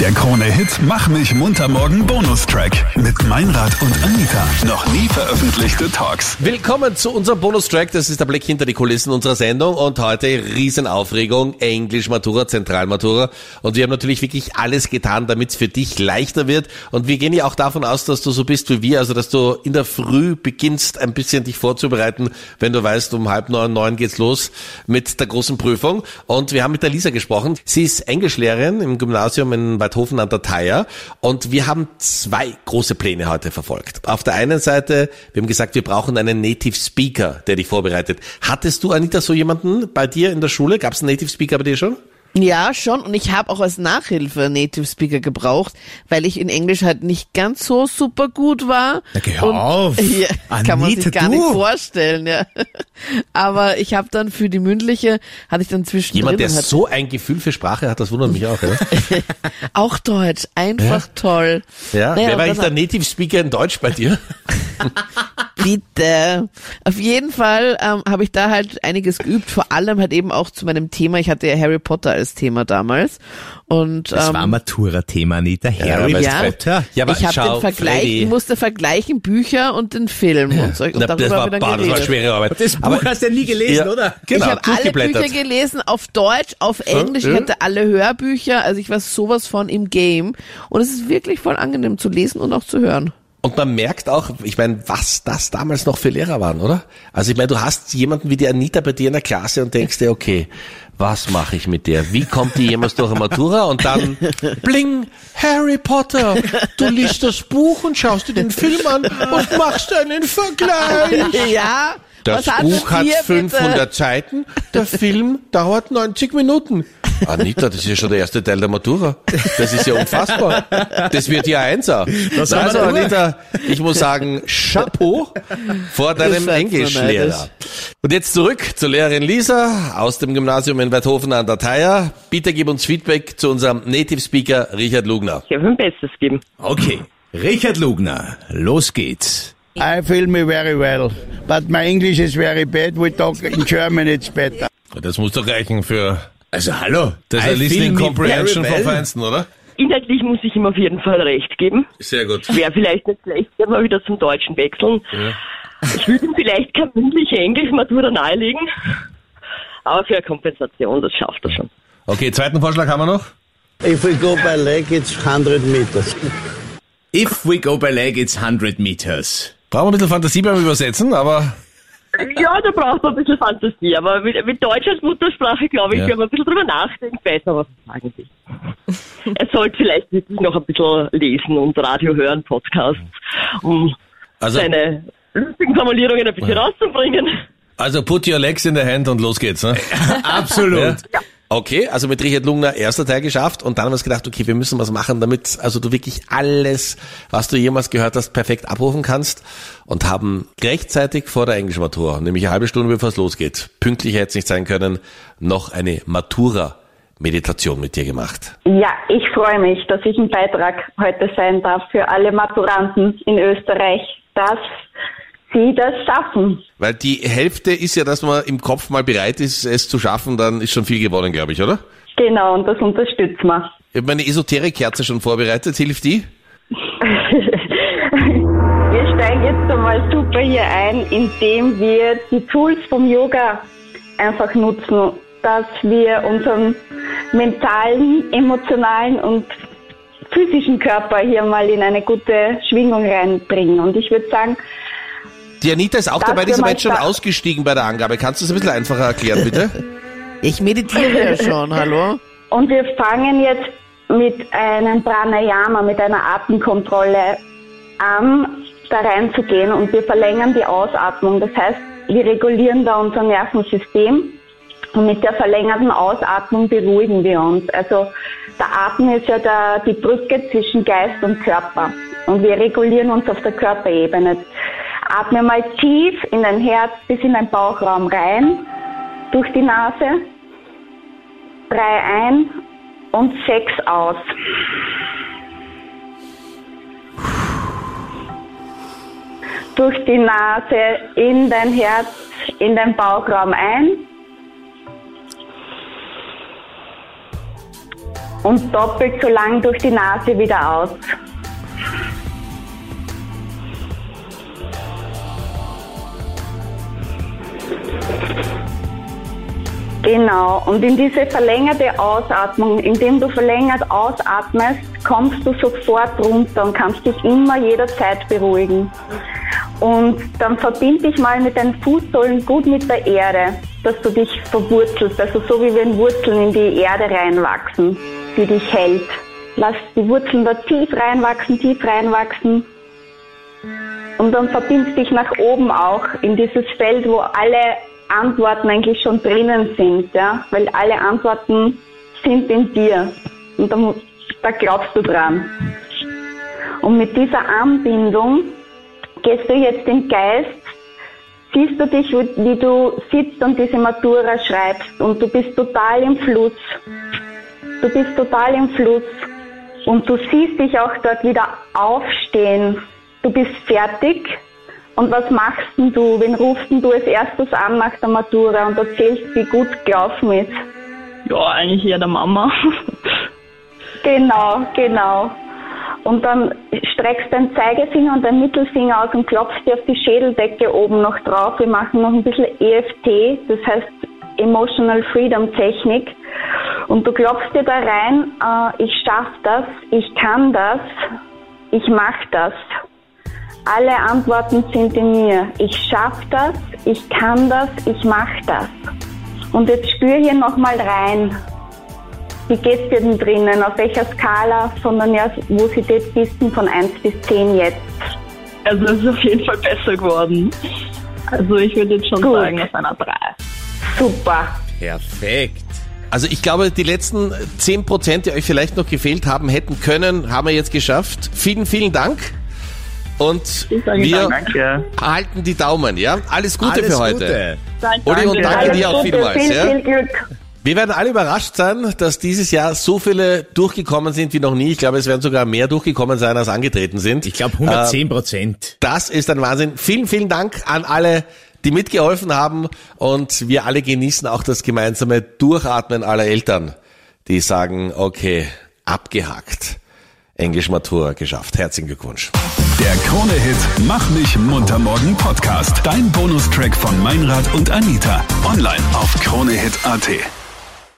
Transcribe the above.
Der Krone-Hit Mach mich munter morgen Bonustrack mit Meinrad und Anita. Noch nie veröffentlichte Talks. Willkommen zu unserem Bonustrack. Das ist der Blick hinter die Kulissen unserer Sendung und heute Riesenaufregung, Englisch Matura, Zentralmatura. Und wir haben natürlich wirklich alles getan, damit es für dich leichter wird. Und wir gehen ja auch davon aus, dass du so bist wie wir, also dass du in der Früh beginnst, ein bisschen dich vorzubereiten, wenn du weißt, um halb neun, neun geht's los mit der großen Prüfung. Und wir haben mit der Lisa gesprochen. Sie ist Englischlehrerin im Gymnasium in Weidhofen an der Theier. Und wir haben zwei große Pläne heute verfolgt. Auf der einen Seite, wir haben gesagt, wir brauchen einen Native Speaker, der dich vorbereitet. Hattest du, Anita, so jemanden bei dir in der Schule? Gab es einen Native Speaker bei dir schon? Ja, schon. Und ich habe auch als Nachhilfe Native Speaker gebraucht, weil ich in Englisch halt nicht ganz so super gut war. Na, geh auf. Ja, kann man Anita, sich gar du. nicht vorstellen, ja. Aber ich habe dann für die mündliche, hatte ich dann zwischendrin Jemand, der und hat so ein Gefühl für Sprache hat, das wundert mich auch. Oder? auch Deutsch, einfach toll. Ja, Naja, wer und war dann der Native Speaker in Deutsch bei dir? Bitte. Auf jeden Fall ähm, habe ich da halt einiges geübt, vor allem halt eben auch zu meinem Thema. Ich hatte ja Harry Potter als Thema damals. Und Das ähm, war Matura-Thema, Anita. Harry ja. Potter. Ja, aber ich habe schau, den Vergleich, Freddy, musste vergleichen Bücher und den Film und, so, und na, darüber das, war, dann boah, das war schwere Arbeit. Das Buch aber, hast du ja nie gelesen, Ja. oder? Genau, ich habe alle. Bücher gelesen, auf Deutsch, auf Englisch, ich hatte alle Hörbücher, also ich war sowas von im Game. Und es ist wirklich voll angenehm zu lesen und auch zu hören. Und man merkt auch, ich meine, was das damals noch für Lehrer waren, oder? Also ich meine, du hast jemanden wie die Anita bei dir in der Klasse und denkst dir, okay, was mache ich mit der? Wie kommt die jemals durch eine Matura? Und dann, bling, Harry Potter, du liest das Buch und schaust dir den Film an und machst einen Vergleich. ja, Das Buch hat hier, 500 bitte? Seiten, der Film dauert 90 Minuten. Anita, das ist ja schon der erste Teil der Matura. Das ist ja unfassbar. Das wird ja Einser. Haben Also Anita, ich muss sagen, Chapeau vor deinem Englischlehrer. Und jetzt zurück zur Lehrerin Lisa aus dem Gymnasium in Weidhofen an der Theier. Bitte gib uns Feedback zu unserem Native Speaker Richard Lugner. Ich habe mein Bestes gegeben. Okay. Richard Lugner, los geht's. I feel me very well, but my English is very bad. We talk in German, it's better. Das muss doch reichen für Also hallo. das I Listening feel me Comprehension vom. Feinsten, oder? Inhaltlich muss ich ihm auf jeden Fall recht geben. Sehr gut. Wäre vielleicht nicht schlecht, wenn wir wieder zum Deutschen wechseln. Ich würde ihm vielleicht keine mündliche Englischmatura nahelegen. Aber für eine Kompensation, das schafft er schon. Okay, zweiten Vorschlag haben wir noch. If we go by leg, it's 100 meters. If we go by leg, it's 100 meters. Brauchen wir ein bisschen Fantasie beim Übersetzen, aber Ja, da braucht man ein bisschen Fantasie. Aber mit, mit Deutsch als Muttersprache, glaube ich, Ja. wenn man ein bisschen drüber nachdenkt, weiß man, was er sagen will. er sollte vielleicht wirklich noch ein bisschen lesen und Radio hören, Podcasts, um also, seine lustigen Formulierungen ein bisschen rauszubringen. also put your legs in the hand und los geht's. Ne? Absolut. Okay, also mit Richard Lungner erster Teil geschafft und dann haben wir gedacht, okay, wir müssen was machen, damit also du wirklich alles, was du jemals gehört hast, perfekt abrufen kannst und haben rechtzeitig vor der Englischmatura, nämlich eine halbe Stunde bevor es losgeht, pünktlich hätte es nicht sein können, noch eine Matura Meditation mit dir gemacht. Ja, ich freue mich, dass ich ein Beitrag heute sein darf für alle Maturanten in Österreich, dass sie das schaffen. Weil die Hälfte ist ja, dass man im Kopf mal bereit ist, es zu schaffen, dann ist schon viel gewonnen, glaube ich, oder? Genau, und das unterstützen wir. Ich habe meine Esoterik-Kerze schon vorbereitet, hilft die? Wir steigen jetzt einmal super hier ein, indem wir die Tools vom Yoga einfach nutzen, dass wir unseren mentalen, emotionalen und physischen Körper hier mal in eine gute Schwingung reinbringen. Und ich würde sagen, Die Anita ist auch Das dabei, die ist aber jetzt schon ausgestiegen bei der Angabe. Kannst du es ein bisschen einfacher erklären, bitte? Ich meditiere ja schon, hallo? Und wir fangen jetzt mit einem Pranayama, mit einer Atemkontrolle an, da reinzugehen und wir verlängern die Ausatmung. Das heißt, wir regulieren da unser Nervensystem und mit der verlängerten Ausatmung beruhigen wir uns. Also der Atem ist ja der, die Brücke zwischen Geist und Körper und wir regulieren uns auf der Körperebene. Atme mal tief in dein Herz bis in dein Bauchraum rein, durch die Nase drei ein und sechs aus. Durch die Nase in dein Herz, in dein Bauchraum ein. und doppelt so lang durch die Nase wieder aus. Genau, und in diese verlängerte Ausatmung, indem du verlängert ausatmest, kommst du sofort runter und kannst dich immer jederzeit beruhigen. Und dann verbind dich mal mit deinen Fußsohlen gut mit der Erde, dass du dich verwurzelst, also so wie wenn Wurzeln in die Erde reinwachsen, die dich hält. Lass die Wurzeln da tief reinwachsen, tief reinwachsen. Und dann verbindest dich nach oben auch in dieses Feld, wo alle Antworten eigentlich schon drinnen sind, ja, weil alle Antworten sind in dir und da, da glaubst du dran. Und mit dieser Anbindung gehst du jetzt im Geist, siehst du dich, wie du sitzt und diese Matura schreibst und du bist total im Fluss. Du bist total im Fluss und du siehst dich auch dort wieder aufstehen. Du bist fertig und was machst denn du? Wen rufst denn du als erstes an nach der Matura und erzählst, wie gut gelaufen ist? Ja, eigentlich eher der Mama. genau, genau. Und dann streckst dein Zeigefinger und dein Mittelfinger aus und klopfst dir auf die Schädeldecke oben noch drauf. Wir machen noch ein bisschen EFT, das heißt Emotional Freedom Technik. Und du klopfst dir da rein, äh, ich schaff das, ich kann das, ich mach das. Alle Antworten sind in mir. Ich schaffe das, ich kann das, ich mache das. Und jetzt spür hier nochmal rein. Wie geht's dir denn drinnen? Auf welcher Skala von der Nervosität bist du von 1 bis 10 jetzt? Also es ist auf jeden Fall besser geworden. Also ich würde jetzt schon Gut. sagen auf einer 3. Super. Perfekt. Also ich glaube, die letzten 10 Prozent, die euch vielleicht noch gefehlt haben, hätten können, haben wir jetzt geschafft. Vielen, vielen Dank. Und wir danke. halten die Daumen, ja? Alles Gute Alles für heute. Gute. Uli, und danke Alles dir auch Gute, vielmals. Viel, Ja? viel Glück. Wir werden alle überrascht sein, dass dieses Jahr so viele durchgekommen sind wie noch nie. Ich glaube, es werden sogar mehr durchgekommen sein, als angetreten sind. Ich glaube 110 Prozent. Das ist ein Wahnsinn. Vielen, vielen Dank an alle, die mitgeholfen haben. Und wir alle genießen auch das gemeinsame Durchatmen aller Eltern, die sagen, okay, abgehakt. Englisch Matura geschafft. Herzlichen Glückwunsch. Der Krone-Hit Mach mich munter morgen Podcast. Dein Bonustrack von Meinrad und Anita. Online auf kronehit.at.